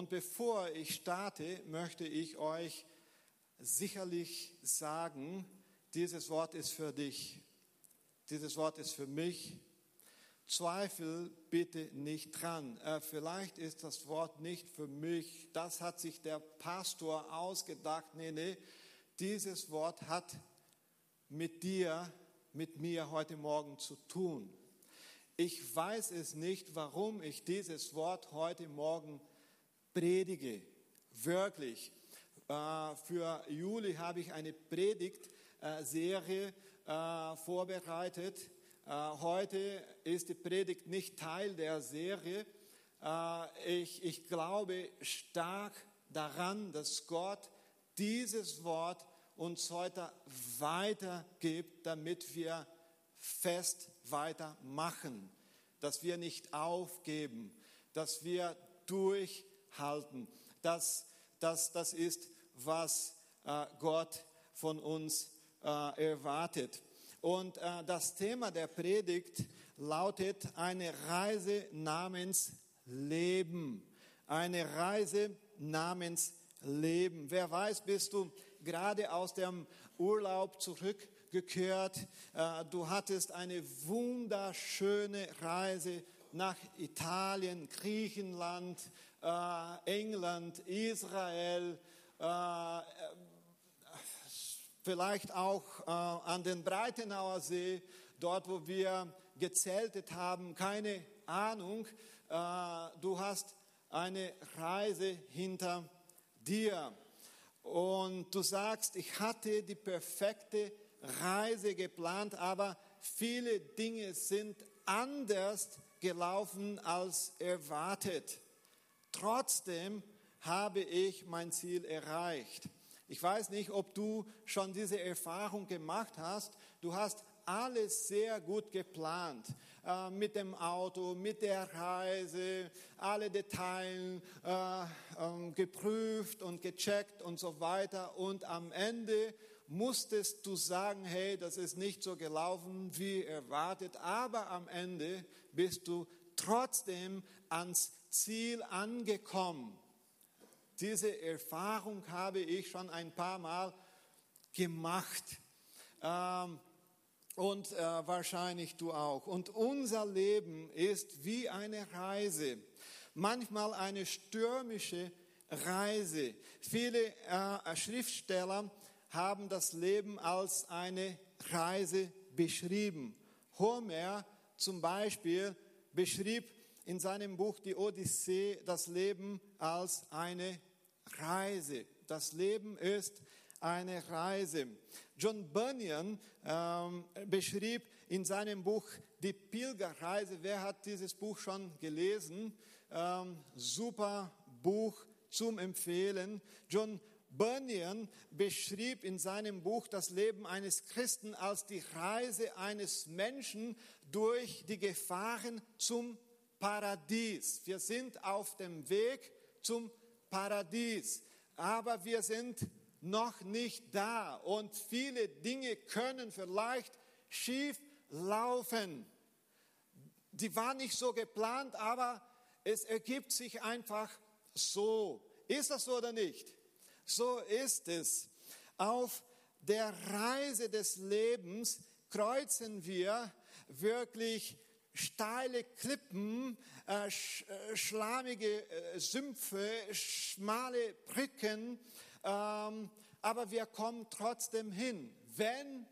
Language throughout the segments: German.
Und bevor ich starte, möchte ich euch sicherlich sagen, dieses Wort ist für dich. Dieses Wort ist für mich. Zweifel bitte nicht dran. Äh, vielleicht ist das Wort nicht für mich. Das hat sich der Pastor ausgedacht. Nee, nee, dieses Wort hat mit dir, mit mir heute Morgen zu tun. Ich weiß es nicht, warum ich dieses Wort heute Morgen predige. Wirklich. Äh, für Juli habe ich eine Predigtserie äh, vorbereitet. Äh, heute ist die Predigt nicht Teil der Serie. Ich, ich glaube stark daran, dass Gott dieses Wort uns heute weitergibt, damit wir fest weitermachen, dass wir nicht aufgeben, dass wir durchhalten. Das, das, das ist, was äh, Gott von uns äh, erwartet. Und äh, das Thema der Predigt lautet eine Reise namens Leben. Eine Reise namens Leben. Wer weiß, bist du gerade aus dem Urlaub zurückgekehrt. Du hattest eine wunderschöne Reise nach Italien, Griechenland, äh, England, Israel, äh, vielleicht auch an den Breitenauer See, dort wo wir gezeltet haben, keine Ahnung. Du hast eine Reise hinter dir und du sagst, ich hatte die perfekte Reise geplant, aber viele Dinge sind anders gelaufen als erwartet. Trotzdem habe ich mein Ziel erreicht. Ich weiß nicht, ob du schon diese Erfahrung gemacht hast. Du hast alles sehr gut geplant. Äh, mit dem Auto, mit der Reise, alle Details äh, äh, geprüft und gecheckt und so weiter. Und am Ende musstest du sagen, hey, das ist nicht so gelaufen wie erwartet. Aber am Ende bist du trotzdem ans Ziel angekommen. Diese Erfahrung habe ich schon ein paar Mal gemacht. Ähm, und äh, wahrscheinlich du auch. Und unser Leben ist wie eine Reise, manchmal eine stürmische Reise. Viele äh, Schriftsteller haben das Leben als eine Reise beschrieben. Homer zum Beispiel beschrieb in seinem Buch Die Odyssee das Leben als eine Reise. Das Leben ist eine Reise. John Bunyan ähm, beschrieb in seinem Buch Die Pilgerreise, wer hat dieses Buch schon gelesen? Ähm, super Buch zum Empfehlen. John Bunyan beschrieb in seinem Buch das Leben eines Christen als die Reise eines Menschen durch die Gefahren zum Paradies. Wir sind auf dem Weg zum Paradies, aber wir sind noch nicht da und viele Dinge können vielleicht schief laufen. Die waren nicht so geplant, aber es ergibt sich einfach so. Ist das so oder nicht? So ist es. Auf der Reise des Lebens kreuzen wir wirklich steile Klippen, äh, äh, schlammige äh, Sümpfe, schmale Brücken, ähm, aber wir kommen trotzdem hin, wenn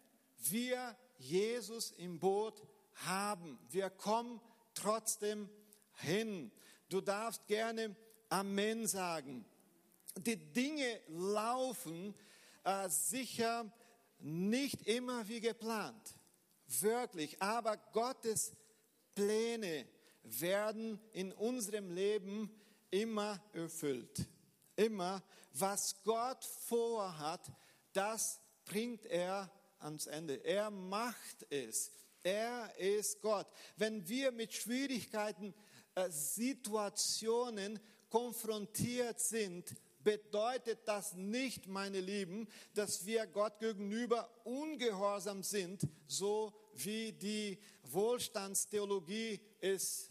wir Jesus im Boot haben. Wir kommen trotzdem hin. Du darfst gerne Amen sagen. Die Dinge laufen äh, sicher nicht immer wie geplant, wirklich, aber Gottes Pläne werden in unserem Leben immer erfüllt. Immer, was Gott vorhat, das bringt er ans Ende. Er macht es. Er ist Gott. Wenn wir mit Schwierigkeiten, äh, Situationen konfrontiert sind, bedeutet das nicht, meine Lieben, dass wir Gott gegenüber ungehorsam sind, so wie die Wohlstandstheologie es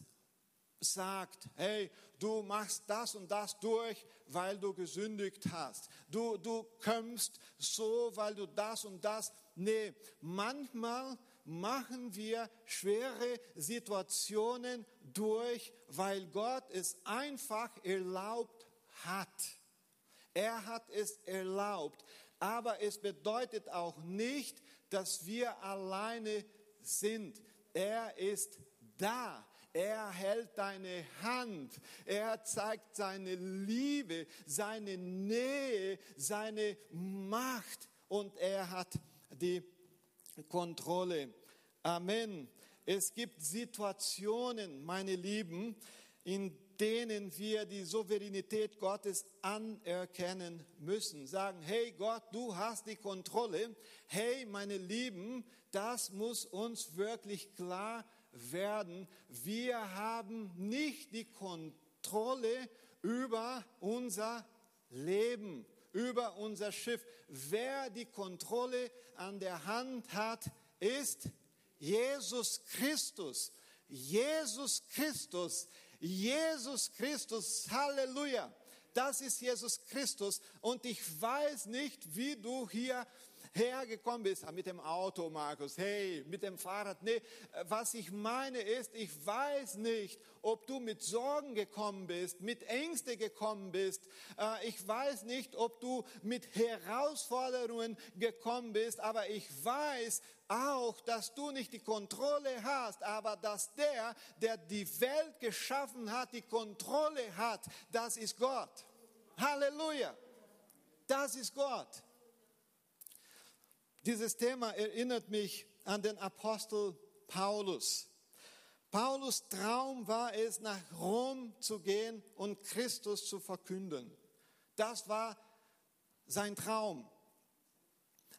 sagt, hey, du machst das und das durch, weil du gesündigt hast. Du, du kämpfst so, weil du das und das. Nee, manchmal machen wir schwere Situationen durch, weil Gott es einfach erlaubt hat. Er hat es erlaubt. Aber es bedeutet auch nicht, dass wir alleine sind. Er ist da. Er hält deine Hand. Er zeigt seine Liebe, seine Nähe, seine Macht und er hat die Kontrolle. Amen. Es gibt Situationen, meine Lieben, in denen wir die Souveränität Gottes anerkennen müssen. Sagen, hey Gott, du hast die Kontrolle. Hey, meine Lieben, das muss uns wirklich klar werden. Wir haben nicht die Kontrolle über unser Leben, über unser Schiff. Wer die Kontrolle an der Hand hat, ist Jesus Christus. Jesus Christus. Jesus Christus. Halleluja. Das ist Jesus Christus. Und ich weiß nicht, wie du hier hergekommen bist, ah, mit dem Auto, Markus, hey, mit dem Fahrrad. Nee, was ich meine ist, ich weiß nicht, ob du mit Sorgen gekommen bist, mit Ängste gekommen bist. Äh, ich weiß nicht, ob du mit Herausforderungen gekommen bist, aber ich weiß auch, dass du nicht die Kontrolle hast, aber dass der, der die Welt geschaffen hat, die Kontrolle hat. Das ist Gott. Halleluja. Das ist Gott. Dieses Thema erinnert mich an den Apostel Paulus. Paulus Traum war es, nach Rom zu gehen und Christus zu verkünden. Das war sein Traum.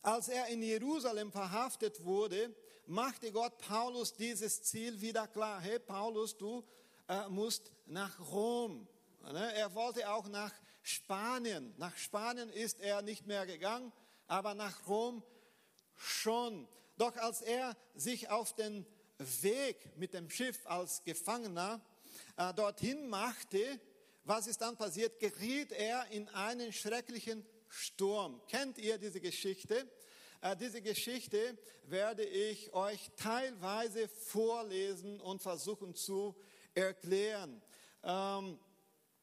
Als er in Jerusalem verhaftet wurde, machte Gott Paulus dieses Ziel wieder klar. Hey Paulus, du äh, musst nach Rom. Ne? Er wollte auch nach Spanien. Nach Spanien ist er nicht mehr gegangen, aber nach Rom schon. Doch als er sich auf den Weg mit dem Schiff als Gefangener äh, dorthin machte, was ist dann passiert? Geriet er in einen schrecklichen Sturm. Kennt ihr diese Geschichte? Äh, diese Geschichte werde ich euch teilweise vorlesen und versuchen zu erklären. Ähm,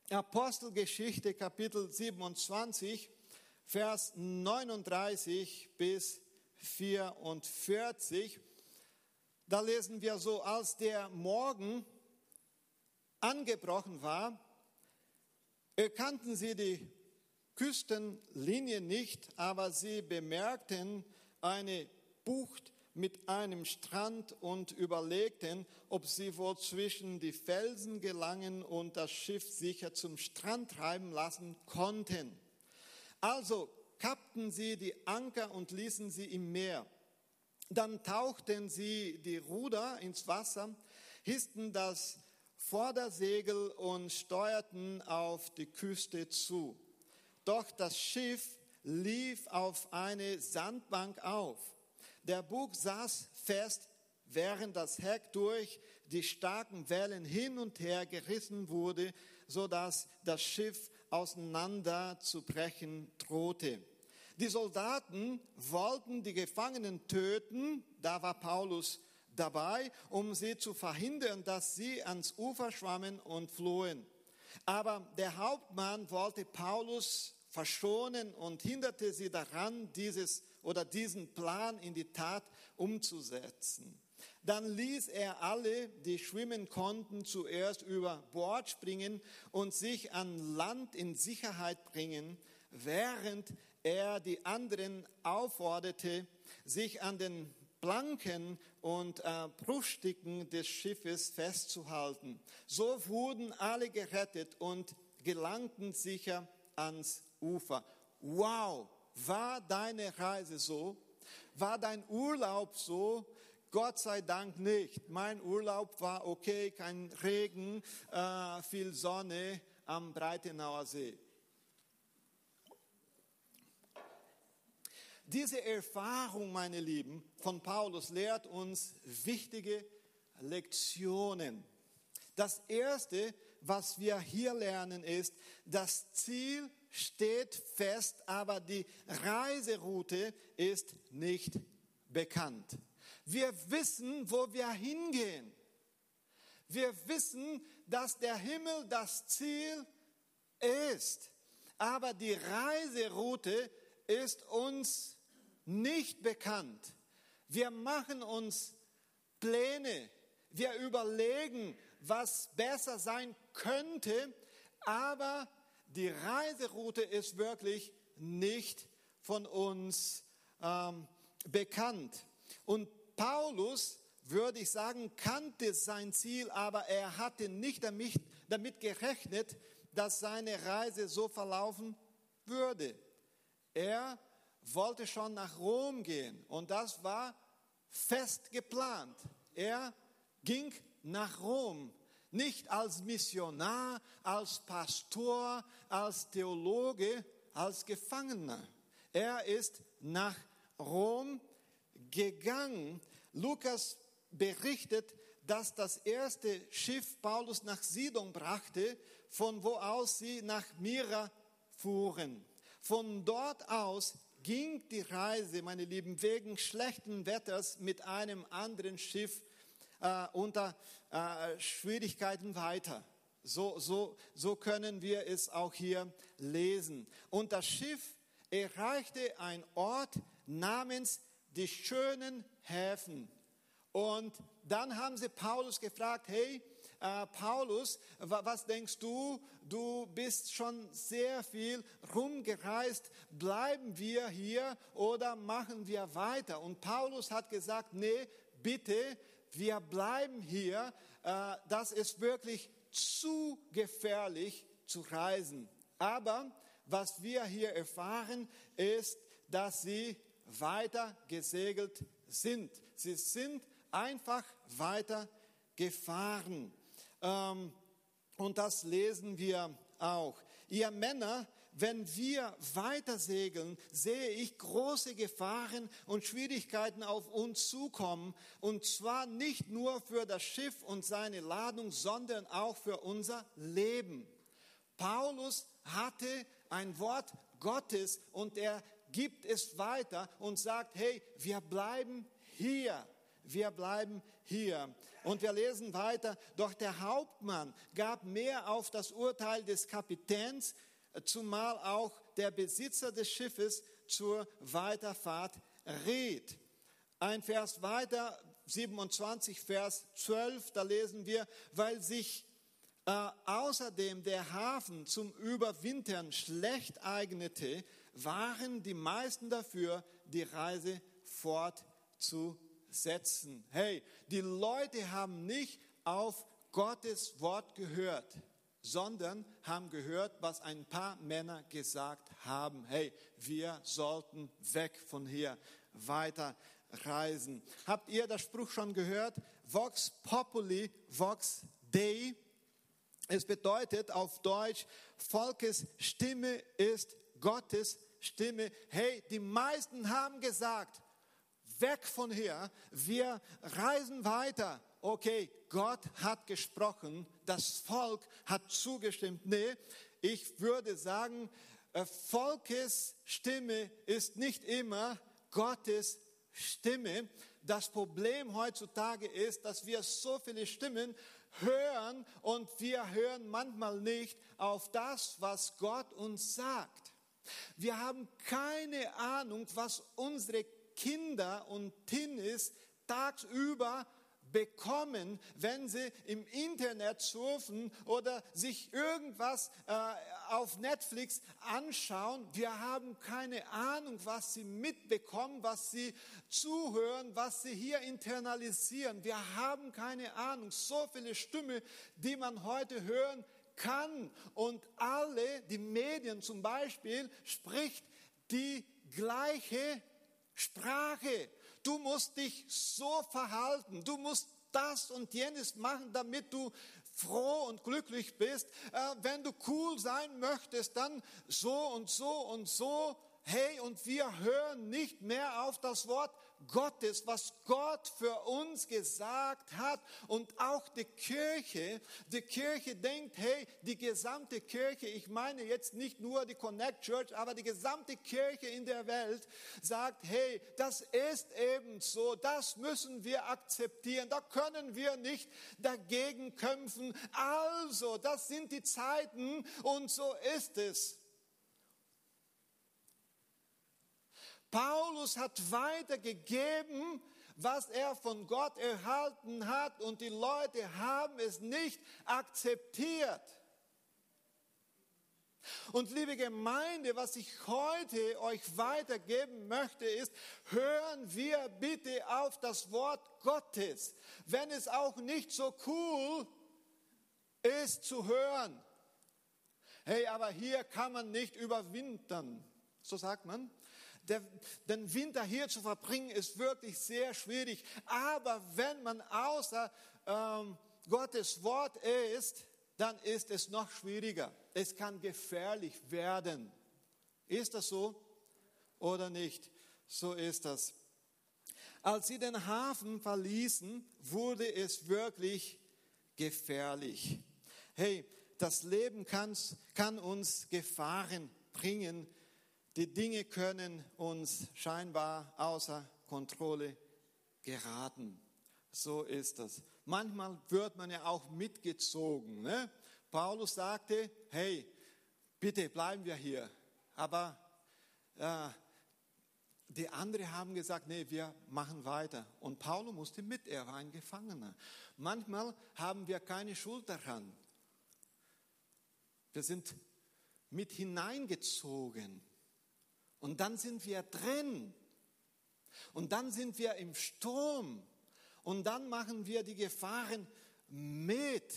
Apostelgeschichte Kapitel 27, Vers 39 bis 44, da lesen wir so, als der Morgen angebrochen war, erkannten sie die Küstenlinie nicht, aber sie bemerkten eine Bucht mit einem Strand und überlegten, ob sie wohl zwischen die Felsen gelangen und das Schiff sicher zum Strand treiben lassen konnten. Also kappten sie die Anker und ließen sie im Meer. Dann tauchten sie die Ruder ins Wasser, hissten das Vordersegel und steuerten auf die Küste zu. Doch das Schiff lief auf eine Sandbank auf. Der Bug saß fest, während das Heck durch die starken Wellen hin und her gerissen wurde, so dass das Schiff auseinander zu brechen drohte. Die Soldaten wollten die Gefangenen töten, da war Paulus dabei, um sie zu verhindern, dass sie ans Ufer schwammen und flohen. Aber der Hauptmann wollte Paulus verschonen und hinderte sie daran, dieses oder diesen Plan in die Tat umzusetzen. Dann ließ er alle, die schwimmen konnten, zuerst über Bord springen und sich an Land in Sicherheit bringen, während er die anderen aufforderte, sich an den Planken und äh, Bruchstücken des Schiffes festzuhalten. So wurden alle gerettet und gelangten sicher ans Ufer. Wow, war deine Reise so? War dein Urlaub so? Gott sei Dank nicht. Mein Urlaub war okay, kein Regen, äh, viel Sonne am Breitenauer See. Diese Erfahrung, meine Lieben, von Paulus lehrt uns wichtige Lektionen. Das Erste, was wir hier lernen, ist, das Ziel steht fest, aber die Reiseroute ist nicht bekannt. Wir wissen, wo wir hingehen. Wir wissen, dass der Himmel das Ziel ist. Aber die Reiseroute ist uns nicht bekannt. Wir machen uns Pläne. Wir überlegen, was besser sein könnte. Aber die Reiseroute ist wirklich nicht von uns ähm, bekannt. Und Paulus, würde ich sagen, kannte sein Ziel, aber er hatte nicht damit, damit gerechnet, dass seine Reise so verlaufen würde. Er wollte schon nach Rom gehen und das war fest geplant. Er ging nach Rom, nicht als Missionar, als Pastor, als Theologe, als Gefangener. Er ist nach Rom gegangen. Lukas berichtet, dass das erste Schiff Paulus nach Sidon brachte, von wo aus sie nach Mira fuhren. Von dort aus ging die Reise, meine Lieben, wegen schlechten Wetters mit einem anderen Schiff äh, unter äh, Schwierigkeiten weiter. So, so, so können wir es auch hier lesen. Und das Schiff erreichte einen Ort namens die schönen Häfen. Und dann haben sie Paulus gefragt, hey, äh, Paulus, was denkst du? Du bist schon sehr viel rumgereist. Bleiben wir hier oder machen wir weiter? Und Paulus hat gesagt, nee, bitte, wir bleiben hier. Äh, das ist wirklich zu gefährlich zu reisen. Aber was wir hier erfahren, ist, dass sie weiter gesegelt sind. Sie sind einfach weiter gefahren. Ähm, und das lesen wir auch. Ihr Männer, wenn wir weiter segeln, sehe ich große Gefahren und Schwierigkeiten auf uns zukommen. Und zwar nicht nur für das Schiff und seine Ladung, sondern auch für unser Leben. Paulus hatte ein Wort Gottes und er gibt es weiter und sagt, hey, wir bleiben hier. Wir bleiben hier. Und wir lesen weiter, doch der Hauptmann gab mehr auf das Urteil des Kapitäns, zumal auch der Besitzer des Schiffes zur Weiterfahrt riet. Ein Vers weiter, 27, Vers 12, da lesen wir, weil sich äh, außerdem der Hafen zum Überwintern schlecht eignete, waren die meisten dafür, die Reise fortzusetzen. Hey, die Leute haben nicht auf Gottes Wort gehört, sondern haben gehört, was ein paar Männer gesagt haben. Hey, wir sollten weg von hier, weiter reisen. Habt ihr das Spruch schon gehört? Vox populi, vox dei. Es bedeutet auf Deutsch, Volkes Stimme ist Gottes Stimme, hey, die meisten haben gesagt, weg von hier, wir reisen weiter. Okay, Gott hat gesprochen, das Volk hat zugestimmt. Nee, ich würde sagen, äh, Volkes Stimme ist nicht immer Gottes Stimme. Das Problem heutzutage ist, dass wir so viele Stimmen hören und wir hören manchmal nicht auf das, was Gott uns sagt. Wir haben keine Ahnung, was unsere Kinder und Teenies tagsüber bekommen, wenn sie im Internet surfen oder sich irgendwas äh, auf Netflix anschauen. Wir haben keine Ahnung, was sie mitbekommen, was sie zuhören, was sie hier internalisieren. Wir haben keine Ahnung. So viele Stimmen, die man heute hören kann. Und alle, die Medien zum Beispiel, spricht die gleiche Sprache. Du musst dich so verhalten. Du musst das und jenes machen, damit du froh und glücklich bist. Äh, wenn du cool sein möchtest, dann so und so und so. hey, und wir hören nicht mehr auf das Wort Gottes, was Gott für uns gesagt hat. Und auch die Kirche, die Kirche denkt, hey, die gesamte Kirche, ich meine jetzt nicht nur die Connect Church, aber die gesamte Kirche in der Welt sagt, hey, das ist eben so, das müssen wir akzeptieren, da können wir nicht dagegen kämpfen. Also, das sind die Zeiten und so ist es. Paulus hat weitergegeben, was er von Gott erhalten hat und die Leute haben es nicht akzeptiert. Und liebe Gemeinde, was ich heute euch weitergeben möchte, ist, hören wir bitte auf das Wort Gottes, wenn es auch nicht so cool ist zu hören. Hey, aber hier kann man nicht überwintern, so sagt man. Den Winter hier zu verbringen ist wirklich sehr schwierig. Aber wenn man außer ähm, Gottes Wort ist, dann ist es noch schwieriger. Es kann gefährlich werden. Ist das so oder nicht? So ist das. Als sie den Hafen verließen, wurde es wirklich gefährlich. Hey, das Leben kann uns Gefahren bringen, die Dinge können uns scheinbar außer Kontrolle geraten. So ist das. Manchmal wird man ja auch mitgezogen. Ne? Paulus sagte, hey, bitte bleiben wir hier. Aber äh, die anderen haben gesagt, nee, wir machen weiter. Und Paulus musste mit, er war ein Gefangener. Manchmal haben wir keine Schuld daran. Wir sind mit hineingezogen. Und dann sind wir drin. Und dann sind wir im Sturm. Und dann machen wir die Gefahren mit.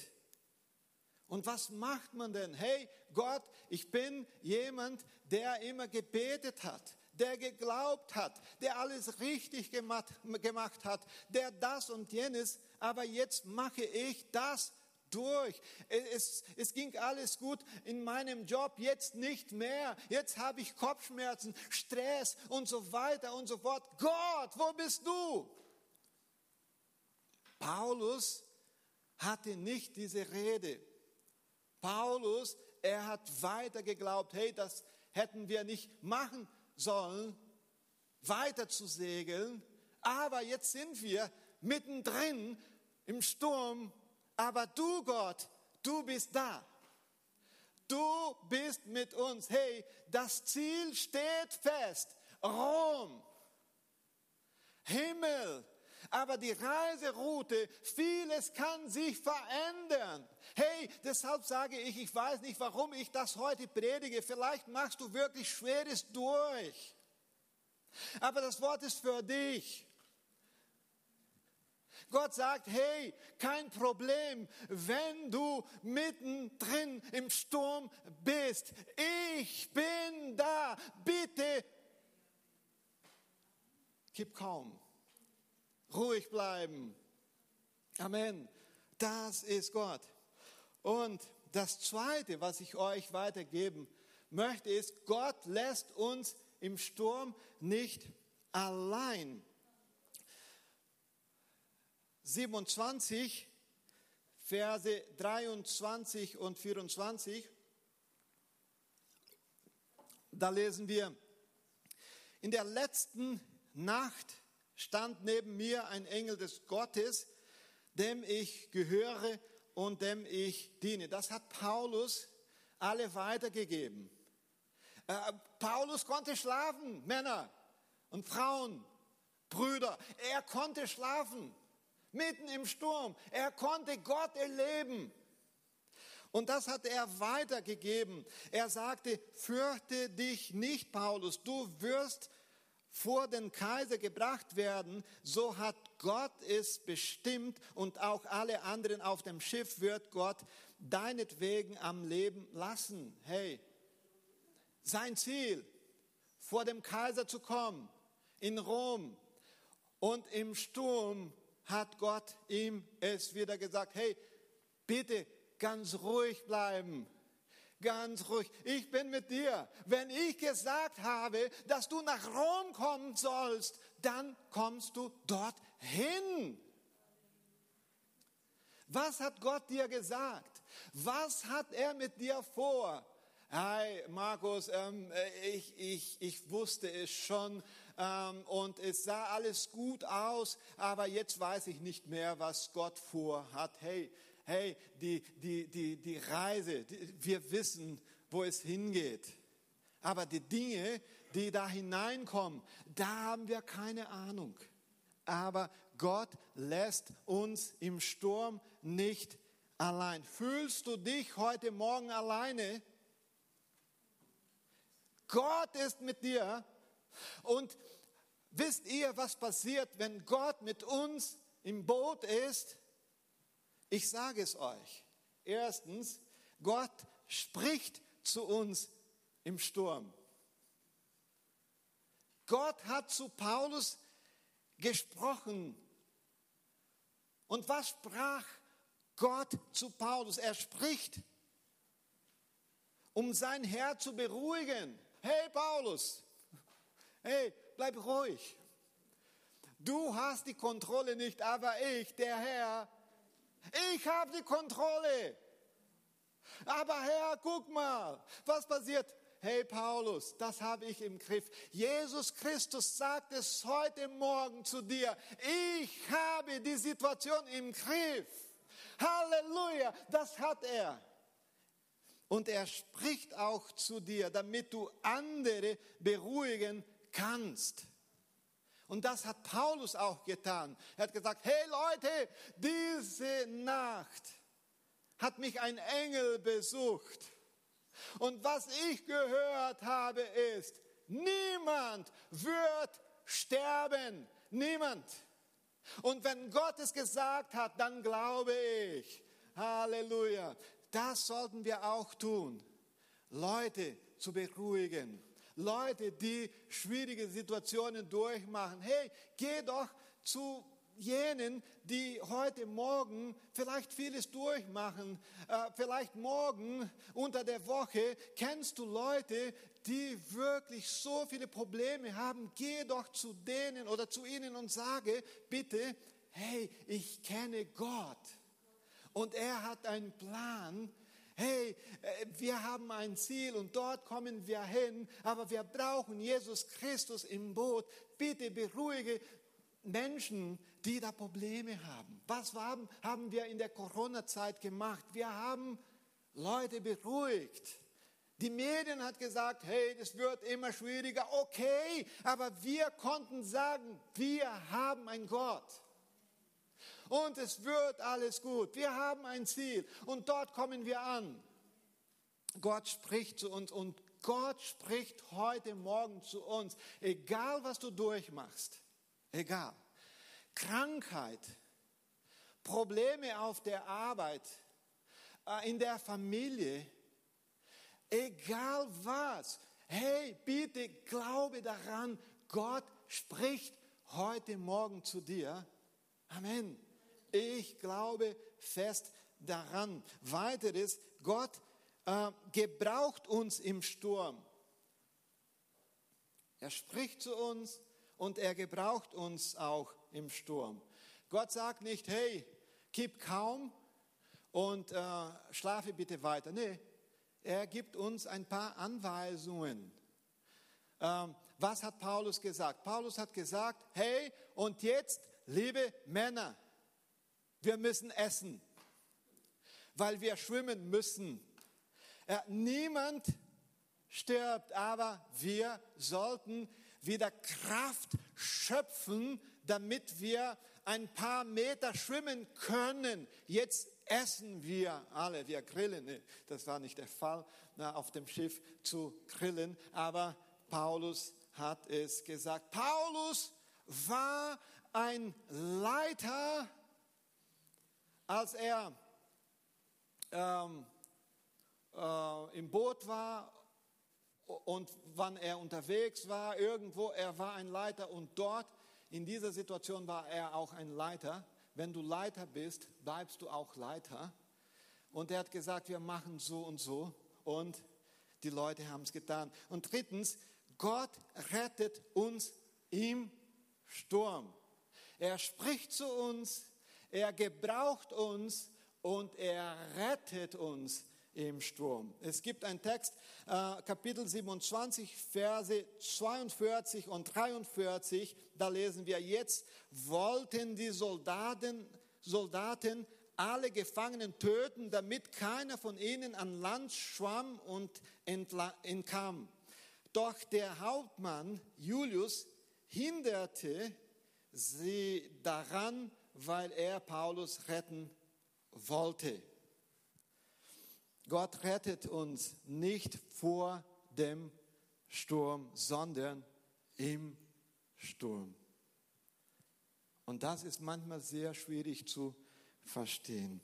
Und was macht man denn? Hey Gott, ich bin jemand, der immer gebetet hat, der geglaubt hat, der alles richtig gemacht, gemacht hat, der das und jenes, aber jetzt mache ich das durch. Es, es ging alles gut in meinem Job, jetzt nicht mehr. Jetzt habe ich Kopfschmerzen, Stress und so weiter und so fort. Gott, wo bist du? Paulus hatte nicht diese Rede. Paulus, er hat weiter geglaubt, hey, das hätten wir nicht machen sollen, weiter zu segeln. Aber jetzt sind wir mittendrin im Sturm aber du, Gott, du bist da. Du bist mit uns. Hey, das Ziel steht fest. Rom. Himmel. Aber die Reiseroute, vieles kann sich verändern. Hey, deshalb sage ich, ich weiß nicht, warum ich das heute predige. Vielleicht machst du wirklich Schweres durch. Aber das Wort ist für dich. Gott sagt, hey, kein Problem, wenn du mittendrin im Sturm bist. Ich bin da. Bitte gib kaum. Ruhig bleiben. Amen. Das ist Gott. Und das Zweite, was ich euch weitergeben möchte, ist, Gott lässt uns im Sturm nicht allein. 27, Verse 23 und 24. Da lesen wir, in der letzten Nacht stand neben mir ein Engel des Gottes, dem ich gehöre und dem ich diene. Das hat Paulus alle weitergegeben. Äh, Paulus konnte schlafen, Männer und Frauen, Brüder. Er konnte schlafen mitten im Sturm. Er konnte Gott erleben. Und das hat er weitergegeben. Er sagte, fürchte dich nicht, Paulus, du wirst vor den Kaiser gebracht werden, so hat Gott es bestimmt und auch alle anderen auf dem Schiff wird Gott deinetwegen am Leben lassen. Hey, sein Ziel, vor dem Kaiser zu kommen, in Rom und im Sturm hat Gott ihm es wieder gesagt, hey, bitte ganz ruhig bleiben. Ganz ruhig, ich bin mit dir. Wenn ich gesagt habe, dass du nach Rom kommen sollst, dann kommst du dorthin. Was hat Gott dir gesagt? Was hat er mit dir vor? Hey Markus, ähm, ich, ich, ich wusste es schon ähm, und es sah alles gut aus, aber jetzt weiß ich nicht mehr, was Gott vorhat. Hey, hey, die, die, die, die Reise, wir wissen, wo es hingeht. Aber die Dinge, die da hineinkommen, da haben wir keine Ahnung. Aber Gott lässt uns im Sturm nicht allein. Fühlst du dich heute Morgen alleine? Gott ist mit dir. Und wisst ihr, was passiert, wenn Gott mit uns im Boot ist? Ich sage es euch. Erstens, Gott spricht zu uns im Sturm. Gott hat zu Paulus gesprochen. Und was sprach Gott zu Paulus? Er spricht, um sein Herz zu beruhigen. Hey Paulus, hey, bleib ruhig. Du hast die Kontrolle nicht, aber ich, der Herr, ich habe die Kontrolle. Aber Herr, guck mal, was passiert? Hey Paulus, das habe ich im Griff. Jesus Christus sagt es heute Morgen zu dir. Ich habe die Situation im Griff. Halleluja, das hat er. Und er spricht auch zu dir, damit du andere beruhigen kannst. Und das hat Paulus auch getan. Er hat gesagt, hey Leute, diese Nacht hat mich ein Engel besucht. Und was ich gehört habe ist, niemand wird sterben. Niemand. Und wenn Gott es gesagt hat, dann glaube ich. Halleluja. Das sollten wir auch tun. Leute zu beruhigen. Leute, die schwierige Situationen durchmachen. Hey, geh doch zu jenen, die heute Morgen vielleicht vieles durchmachen, äh, vielleicht morgen unter der Woche, kennst du Leute, die wirklich so viele Probleme haben, geh doch zu denen oder zu ihnen und sage, bitte, hey, ich kenne Gott und er hat einen Plan. Hey, äh, wir haben ein Ziel und dort kommen wir hin, aber wir brauchen Jesus Christus im Boot. Bitte beruhige Menschen, die da Probleme haben. Was haben, haben wir in der Corona-Zeit gemacht? Wir haben Leute beruhigt. Die Medien hat gesagt, hey, das wird immer schwieriger. Okay, aber wir konnten sagen, wir haben einen Gott. Und es wird alles gut. Wir haben ein Ziel und dort kommen wir an. Gott spricht zu uns und Gott spricht heute Morgen zu uns, egal was du durchmachst. Egal. Krankheit, Probleme auf der Arbeit, äh, in der Familie, egal was. Hey, bitte glaube daran, Gott spricht heute Morgen zu dir. Amen. Ich glaube fest daran. Weiteres, Gott äh, gebraucht uns im Sturm. Er spricht zu uns, und er gebraucht uns auch im Sturm. Gott sagt nicht, hey, gib kaum und äh, schlafe bitte weiter. Nee, er gibt uns ein paar Anweisungen. Ähm, was hat Paulus gesagt? Paulus hat gesagt, hey, und jetzt, liebe Männer, wir müssen essen, weil wir schwimmen müssen. Äh, niemand stirbt, aber wir sollten wieder Kraft schöpfen, damit wir ein paar Meter schwimmen können. Jetzt essen wir alle, wir grillen. das war nicht der Fall, auf dem Schiff zu grillen, aber Paulus hat es gesagt. Paulus war ein Leiter, als er ähm, äh, im Boot war und wann er unterwegs war, irgendwo, er war ein Leiter und dort in dieser Situation war er auch ein Leiter. Wenn du Leiter bist, bleibst du auch Leiter. Und er hat gesagt, wir machen so und so. und die Leute haben es getan. Und drittens, Gott rettet uns im Sturm. Er spricht zu uns, er gebraucht uns und er rettet uns im Sturm. Es gibt einen Text, äh, Kapitel 27, Verse 42 und 43, da lesen wir, jetzt wollten die Soldaten, Soldaten alle Gefangenen töten, damit keiner von ihnen an Land schwamm und entkam. Doch der Hauptmann Julius hinderte sie daran, weil er Paulus retten wollte. Gott rettet uns nicht vor dem Sturm, sondern im Sturm. Und das ist manchmal sehr schwierig zu verstehen.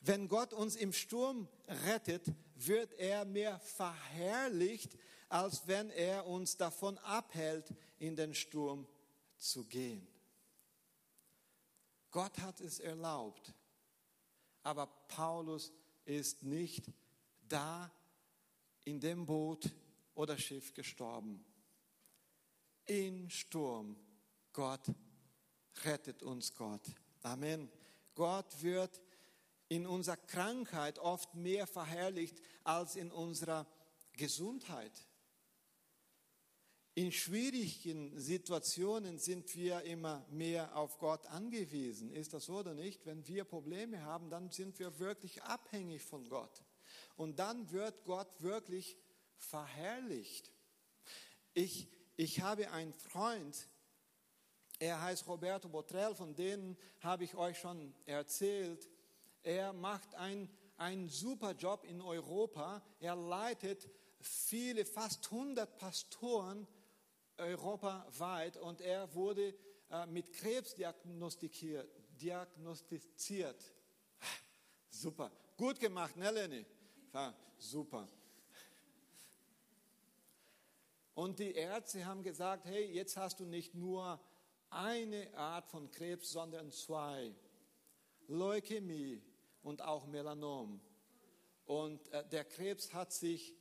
Wenn Gott uns im Sturm rettet, wird er mehr verherrlicht, als wenn er uns davon abhält, in den Sturm zu gehen. Gott hat es erlaubt, aber Paulus ist nicht da in dem Boot oder Schiff gestorben. In Sturm, Gott rettet uns Gott. Amen. Gott wird in unserer Krankheit oft mehr verherrlicht als in unserer Gesundheit. In schwierigen Situationen sind wir immer mehr auf Gott angewiesen. Ist das so oder nicht? Wenn wir Probleme haben, dann sind wir wirklich abhängig von Gott. Und dann wird Gott wirklich verherrlicht. Ich, ich habe einen Freund, er heißt Roberto Botrell, von denen habe ich euch schon erzählt. Er macht einen, einen super Job in Europa. Er leitet viele, fast 100 Pastoren europaweit und er wurde äh, mit Krebs diagnostiziert. diagnostiziert. Super. Gut gemacht, ne, Lenny? Ja, super. Und die Ärzte haben gesagt, hey, jetzt hast du nicht nur eine Art von Krebs, sondern zwei. Leukämie und auch Melanom. Und äh, der Krebs hat sich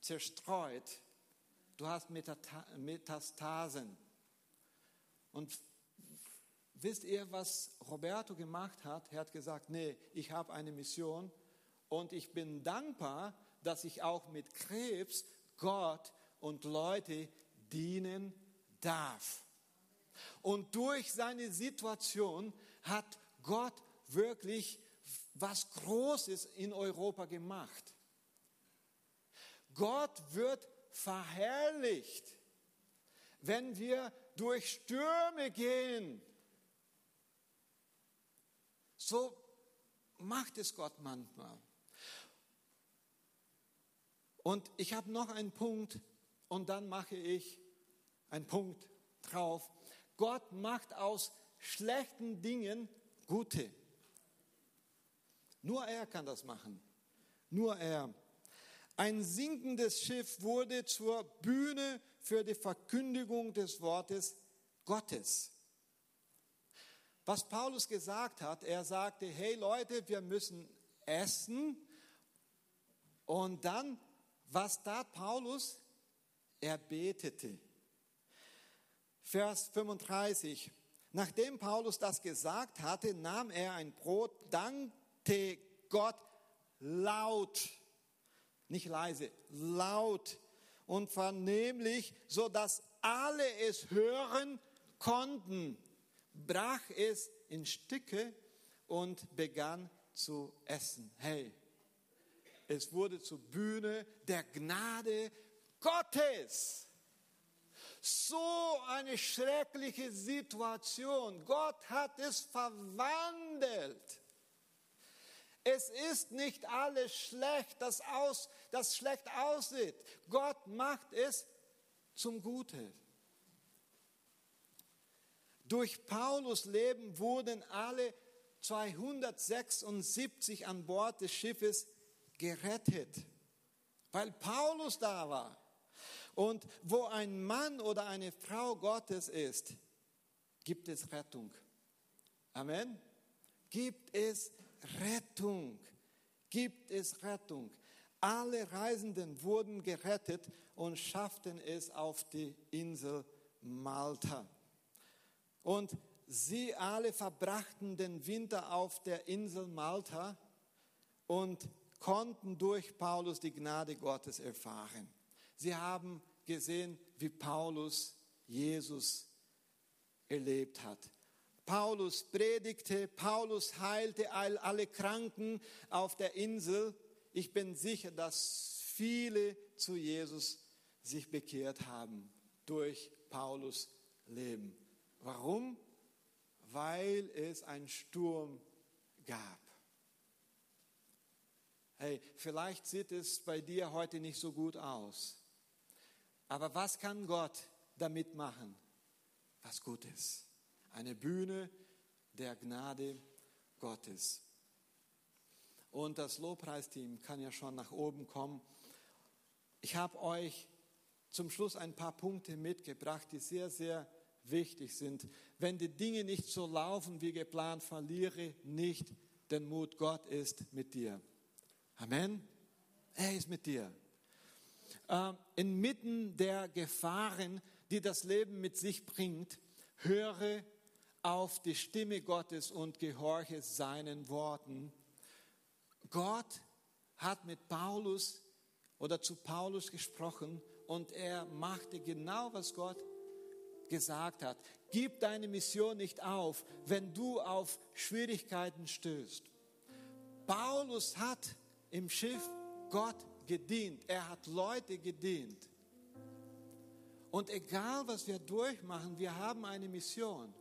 zerstreut du hast Metastasen. Und wisst ihr, was Roberto gemacht hat? Er hat gesagt, nee, ich habe eine Mission und ich bin dankbar, dass ich auch mit Krebs Gott und Leute dienen darf. Und durch seine Situation hat Gott wirklich was Großes in Europa gemacht. Gott wird verherrlicht, wenn wir durch Stürme gehen. So macht es Gott manchmal. Und ich habe noch einen Punkt und dann mache ich einen Punkt drauf. Gott macht aus schlechten Dingen gute. Nur er kann das machen. Nur er. Ein sinkendes Schiff wurde zur Bühne für die Verkündigung des Wortes Gottes. Was Paulus gesagt hat, er sagte, hey Leute, wir müssen essen. Und dann, was tat Paulus? Er betete. Vers 35. Nachdem Paulus das gesagt hatte, nahm er ein Brot, dankte Gott laut nicht leise, laut und vernehmlich, so dass alle es hören konnten, brach es in Stücke und begann zu essen. Hey, es wurde zur Bühne der Gnade Gottes. So eine schreckliche Situation. Gott hat es verwandelt. Es ist nicht alles schlecht, das, aus, das schlecht aussieht. Gott macht es zum Guten. Durch Paulus Leben wurden alle 276 an Bord des Schiffes gerettet, weil Paulus da war. Und wo ein Mann oder eine Frau Gottes ist, gibt es Rettung. Amen. Gibt es Rettung. Gibt es Rettung. Alle Reisenden wurden gerettet und schafften es auf die Insel Malta. Und sie alle verbrachten den Winter auf der Insel Malta und konnten durch Paulus die Gnade Gottes erfahren. Sie haben gesehen, wie Paulus Jesus erlebt hat. Paulus predigte, Paulus heilte alle Kranken auf der Insel. Ich bin sicher, dass viele zu Jesus sich bekehrt haben durch Paulus Leben. Warum? Weil es einen Sturm gab. Hey, vielleicht sieht es bei dir heute nicht so gut aus. Aber was kann Gott damit machen? Was gut ist. Eine Bühne der Gnade Gottes. Und das Lobpreisteam kann ja schon nach oben kommen. Ich habe euch zum Schluss ein paar Punkte mitgebracht, die sehr, sehr wichtig sind. Wenn die Dinge nicht so laufen wie geplant, verliere nicht den Mut. Gott ist mit dir. Amen. Er ist mit dir. Ähm, inmitten der Gefahren, die das Leben mit sich bringt, höre auf die Stimme Gottes und gehorche seinen Worten. Gott hat mit Paulus oder zu Paulus gesprochen und er machte genau, was Gott gesagt hat. Gib deine Mission nicht auf, wenn du auf Schwierigkeiten stößt. Paulus hat im Schiff Gott gedient. Er hat Leute gedient. Und egal, was wir durchmachen, wir haben eine Mission.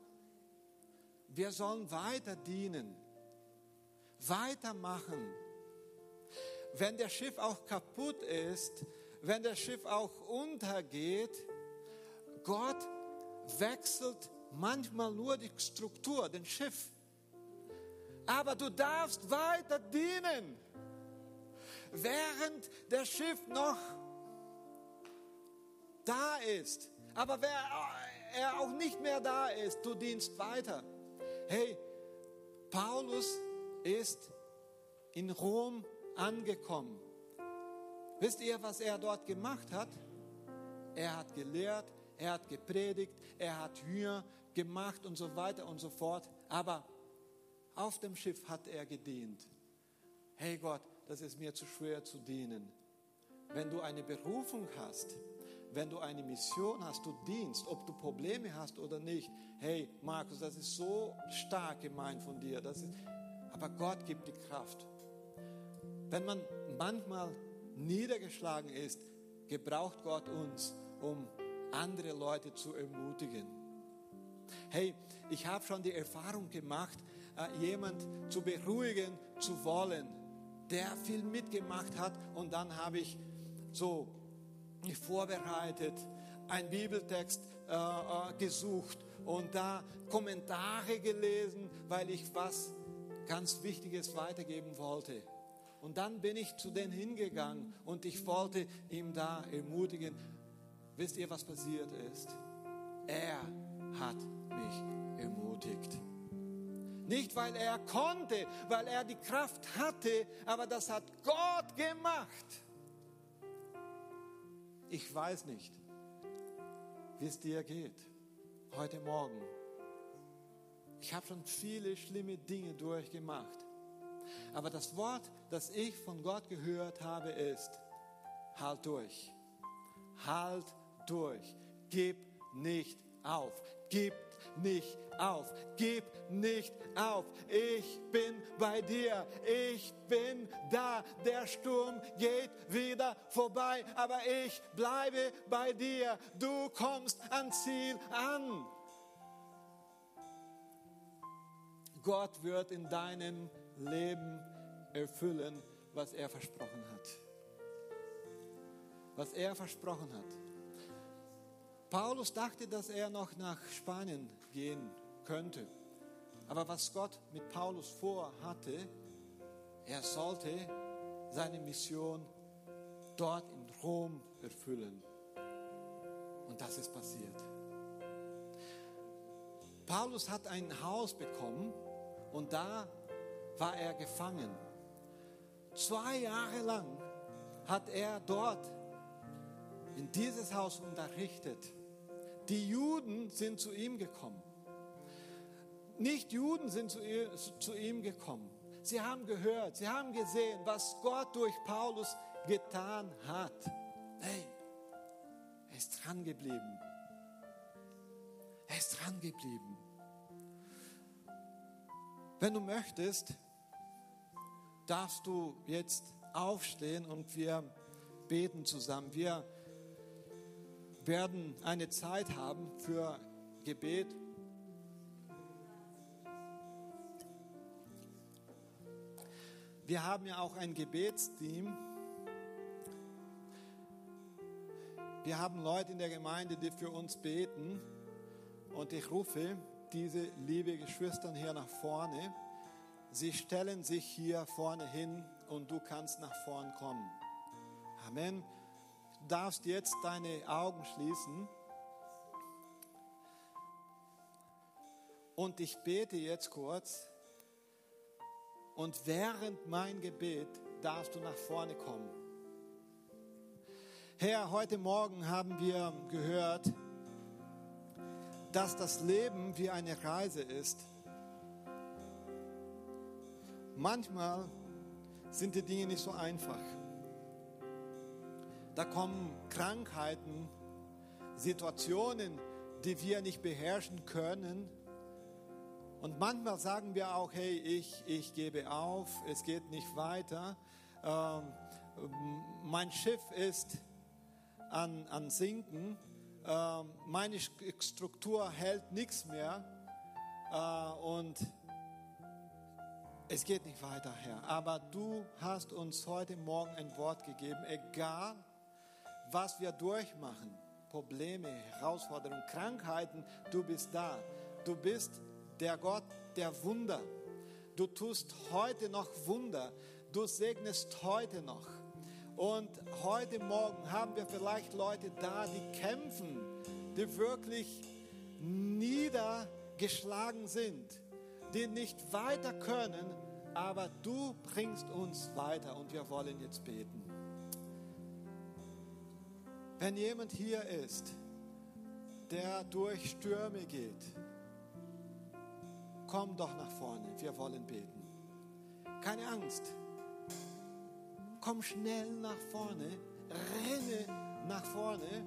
Wir sollen weiter dienen, weitermachen. Wenn der Schiff auch kaputt ist, wenn das Schiff auch untergeht, Gott wechselt manchmal nur die Struktur, den Schiff. Aber du darfst weiter dienen während das Schiff noch da ist. Aber wer er auch nicht mehr da ist, du dienst weiter. Hey, Paulus ist in Rom angekommen. Wisst ihr, was er dort gemacht hat? Er hat gelehrt, er hat gepredigt, er hat Hühner gemacht und so weiter und so fort. Aber auf dem Schiff hat er gedient. Hey Gott, das ist mir zu schwer zu dienen. Wenn du eine Berufung hast, wenn du eine Mission hast, du dienst, ob du Probleme hast oder nicht. Hey, Markus, das ist so stark gemeint von dir. Das ist, aber Gott gibt die Kraft. Wenn man manchmal niedergeschlagen ist, gebraucht Gott uns, um andere Leute zu ermutigen. Hey, ich habe schon die Erfahrung gemacht, äh, jemand zu beruhigen zu wollen, der viel mitgemacht hat. Und dann habe ich so vorbereitet, einen Bibeltext äh, äh, gesucht und da Kommentare gelesen, weil ich was ganz Wichtiges weitergeben wollte. Und dann bin ich zu denen hingegangen und ich wollte ihm da ermutigen. Wisst ihr, was passiert ist? Er hat mich ermutigt. Nicht, weil er konnte, weil er die Kraft hatte, aber das hat Gott gemacht. Ich weiß nicht, wie es dir geht heute Morgen. Ich habe schon viele schlimme Dinge durchgemacht. Aber das Wort, das ich von Gott gehört habe, ist, halt durch. Halt durch. Gib nicht auf. Gib nicht auf. Gib nicht auf. Ich bin bei dir. Ich bin da. Der Sturm geht wieder vorbei, aber ich bleibe bei dir. Du kommst an Ziel an. Gott wird in deinem Leben erfüllen, was er versprochen hat. Was er versprochen hat. Paulus dachte, dass er noch nach Spanien gehen könnte. Aber was Gott mit Paulus vorhatte, er sollte seine Mission dort in Rom erfüllen. Und das ist passiert. Paulus hat ein Haus bekommen und da war er gefangen. Zwei Jahre lang hat er dort in dieses Haus unterrichtet. Die Juden sind zu ihm gekommen. Nicht-Juden sind zu, zu ihm gekommen. Sie haben gehört, sie haben gesehen, was Gott durch Paulus getan hat. Hey, er ist dran geblieben. Er ist dran geblieben. Wenn du möchtest, darfst du jetzt aufstehen und wir beten zusammen. Wir werden eine Zeit haben für Gebet. Wir haben ja auch ein Gebetsteam. Wir haben Leute in der Gemeinde, die für uns beten. Und ich rufe diese liebe Geschwister hier nach vorne. Sie stellen sich hier vorne hin und du kannst nach vorne kommen. Amen. Darfst jetzt deine Augen schließen. Und ich bete jetzt kurz. Und während mein Gebet darfst du nach vorne kommen. Herr, heute Morgen haben wir gehört, dass das Leben wie eine Reise ist. Manchmal sind die Dinge nicht so einfach. Da kommen Krankheiten, Situationen, die wir nicht beherrschen können und manchmal sagen wir auch, hey, ich, ich gebe auf, es geht nicht weiter. Ähm, mein Schiff ist an, an Sinken, ähm, meine Struktur hält nichts mehr äh, und es geht nicht weiter, Herr. Aber du hast uns heute Morgen ein Wort gegeben, egal was wir durchmachen, Probleme, Herausforderungen, Krankheiten, du bist da. Du bist der Gott der Wunder. Du tust heute noch Wunder. Du segnest heute noch. Und heute Morgen haben wir vielleicht Leute da, die kämpfen, die wirklich niedergeschlagen sind, die nicht weiter können, aber du bringst uns weiter und wir wollen jetzt beten. Wenn jemand hier ist, der durch Stürme geht, komm doch nach vorne, wir wollen beten. Keine Angst. Komm schnell nach vorne, renne nach vorne.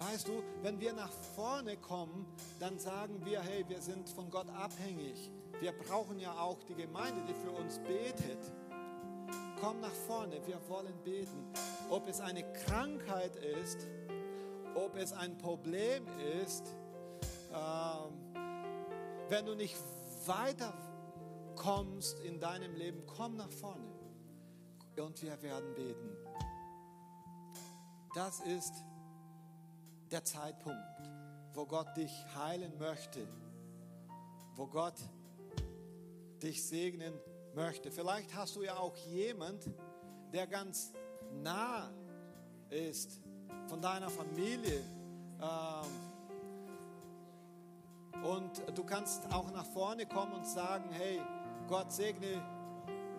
Weißt du, wenn wir nach vorne kommen, dann sagen wir, hey, wir sind von Gott abhängig. Wir brauchen ja auch die Gemeinde, die für uns betet. Komm nach vorne, wir wollen beten. Ob es eine Krankheit ist, ob es ein Problem ist, ähm, wenn du nicht weiter kommst in deinem Leben, komm nach vorne und wir werden beten. Das ist der Zeitpunkt, wo Gott dich heilen möchte, wo Gott dich segnen möchte. Vielleicht hast du ja auch jemand, der ganz nah ist von deiner Familie. Ähm, und du kannst auch nach vorne kommen und sagen, hey, Gott segne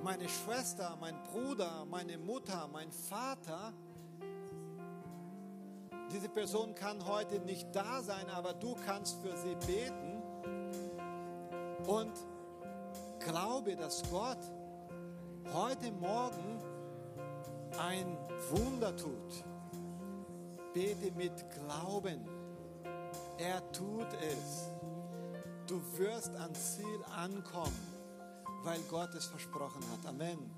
meine Schwester, mein Bruder, meine Mutter, mein Vater. Diese Person kann heute nicht da sein, aber du kannst für sie beten und glaube, dass Gott heute Morgen ein Wunder tut. Bete mit Glauben. Er tut es. Du wirst ans Ziel ankommen, weil Gott es versprochen hat. Amen.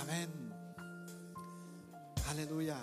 Amen. Halleluja.